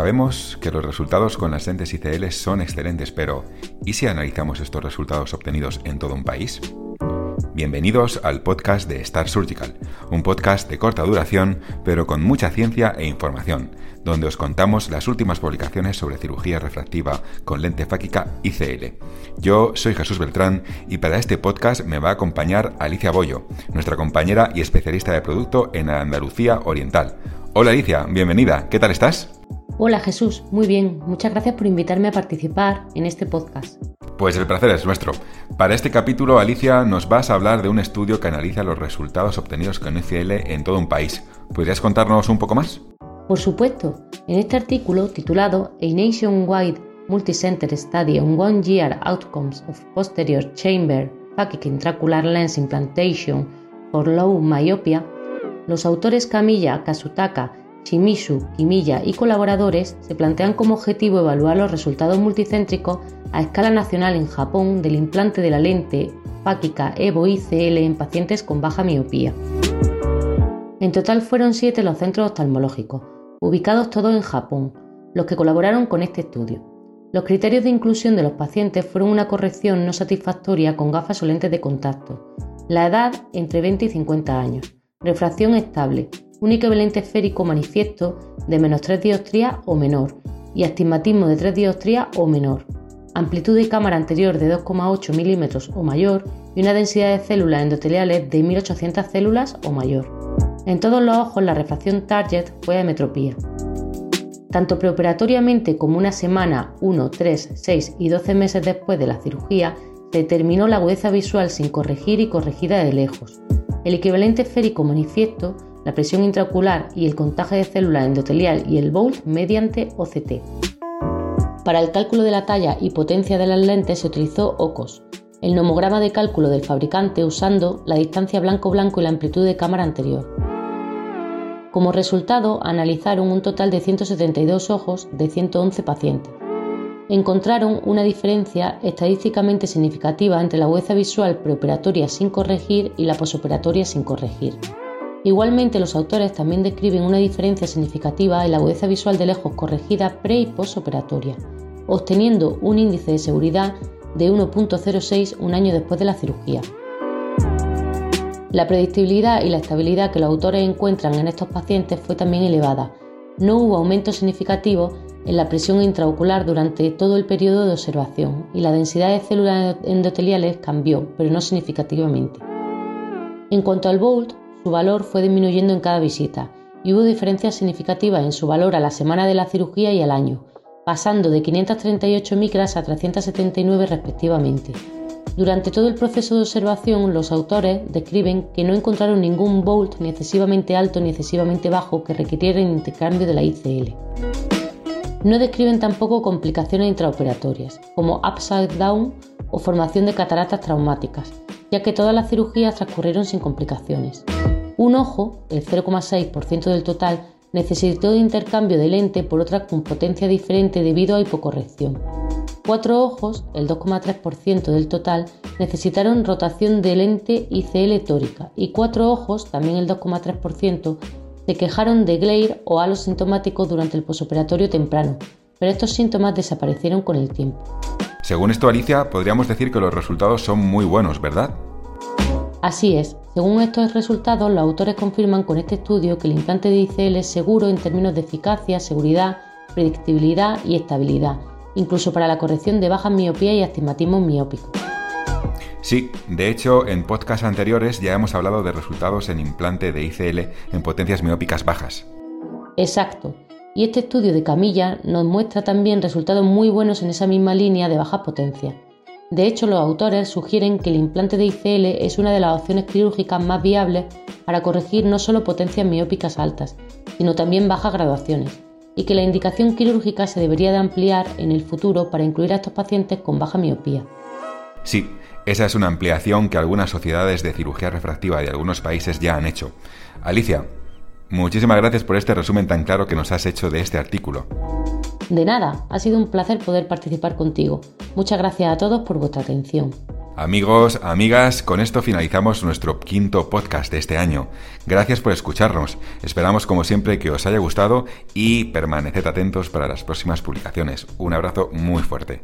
Sabemos que los resultados con las lentes ICL son excelentes, pero ¿y si analizamos estos resultados obtenidos en todo un país? Bienvenidos al podcast de Star Surgical, un podcast de corta duración, pero con mucha ciencia e información, donde os contamos las últimas publicaciones sobre cirugía refractiva con lente fáquica ICL. Yo soy Jesús Beltrán y para este podcast me va a acompañar Alicia Bollo, nuestra compañera y especialista de producto en Andalucía Oriental. Hola Alicia, bienvenida, ¿qué tal estás? Hola Jesús, muy bien, muchas gracias por invitarme a participar en este podcast. Pues el placer es nuestro. Para este capítulo, Alicia, nos vas a hablar de un estudio que analiza los resultados obtenidos con ICL en todo un país. ¿Podrías contarnos un poco más? Por supuesto. En este artículo titulado A Nationwide Multicenter Study on One Year Outcomes of Posterior Chamber Phakic Intraocular Lens Implantation for Low Myopia, los autores Camilla Kasutaka Shimizu, Kimilla y colaboradores se plantean como objetivo evaluar los resultados multicéntricos a escala nacional en Japón del implante de la lente fáquica EVO ICL en pacientes con baja miopía. En total fueron siete los centros oftalmológicos, ubicados todos en Japón, los que colaboraron con este estudio. Los criterios de inclusión de los pacientes fueron una corrección no satisfactoria con gafas o lentes de contacto, la edad entre 20 y 50 años, refracción estable, un equivalente esférico manifiesto de menos 3 dioptrías o menor y astigmatismo de 3 dioptrías o menor, amplitud de cámara anterior de 2,8 milímetros o mayor y una densidad de células endoteliales de 1800 células o mayor. En todos los ojos la refracción target fue metropía. Tanto preoperatoriamente como una semana, 1, 3, 6 y 12 meses después de la cirugía, determinó la agudeza visual sin corregir y corregida de lejos. El equivalente esférico manifiesto la presión intraocular y el contagio de células endotelial y el BOLT mediante OCT. Para el cálculo de la talla y potencia de las lentes se utilizó OCOS, el nomograma de cálculo del fabricante usando la distancia blanco-blanco y la amplitud de cámara anterior. Como resultado, analizaron un total de 172 ojos de 111 pacientes. Encontraron una diferencia estadísticamente significativa entre la agudeza visual preoperatoria sin corregir y la posoperatoria sin corregir. Igualmente, los autores también describen una diferencia significativa en la agudeza visual de lejos corregida pre y postoperatoria, obteniendo un índice de seguridad de 1.06 un año después de la cirugía. La predictibilidad y la estabilidad que los autores encuentran en estos pacientes fue también elevada. No hubo aumento significativo en la presión intraocular durante todo el periodo de observación y la densidad de células endoteliales cambió, pero no significativamente. En cuanto al BOLT, su valor fue disminuyendo en cada visita y hubo diferencias significativas en su valor a la semana de la cirugía y al año, pasando de 538 micras a 379 respectivamente. Durante todo el proceso de observación, los autores describen que no encontraron ningún bolt ni excesivamente alto ni excesivamente bajo que requiriera intercambio de la ICL. No describen tampoco complicaciones intraoperatorias, como upside down o formación de cataratas traumáticas, ya que todas las cirugías transcurrieron sin complicaciones. Un ojo, el 0,6% del total, necesitó de intercambio de lente por otra con potencia diferente debido a hipocorrección. Cuatro ojos, el 2,3% del total, necesitaron rotación de lente ICL tórica y cuatro ojos, también el 2,3%, se quejaron de glare o halo sintomático durante el posoperatorio temprano, pero estos síntomas desaparecieron con el tiempo. Según esto, Alicia, podríamos decir que los resultados son muy buenos, ¿verdad? Así es, según estos resultados, los autores confirman con este estudio que el implante de ICL es seguro en términos de eficacia, seguridad, predictibilidad y estabilidad, incluso para la corrección de bajas miopía y astigmatismo miópico. Sí, de hecho, en podcasts anteriores ya hemos hablado de resultados en implante de ICL en potencias miópicas bajas. Exacto. Y este estudio de Camilla nos muestra también resultados muy buenos en esa misma línea de bajas potencias. De hecho, los autores sugieren que el implante de ICL es una de las opciones quirúrgicas más viables para corregir no solo potencias miópicas altas, sino también bajas graduaciones, y que la indicación quirúrgica se debería de ampliar en el futuro para incluir a estos pacientes con baja miopía. Sí, esa es una ampliación que algunas sociedades de cirugía refractiva de algunos países ya han hecho. Alicia, muchísimas gracias por este resumen tan claro que nos has hecho de este artículo. De nada, ha sido un placer poder participar contigo. Muchas gracias a todos por vuestra atención. Amigos, amigas, con esto finalizamos nuestro quinto podcast de este año. Gracias por escucharnos. Esperamos como siempre que os haya gustado y permaneced atentos para las próximas publicaciones. Un abrazo muy fuerte.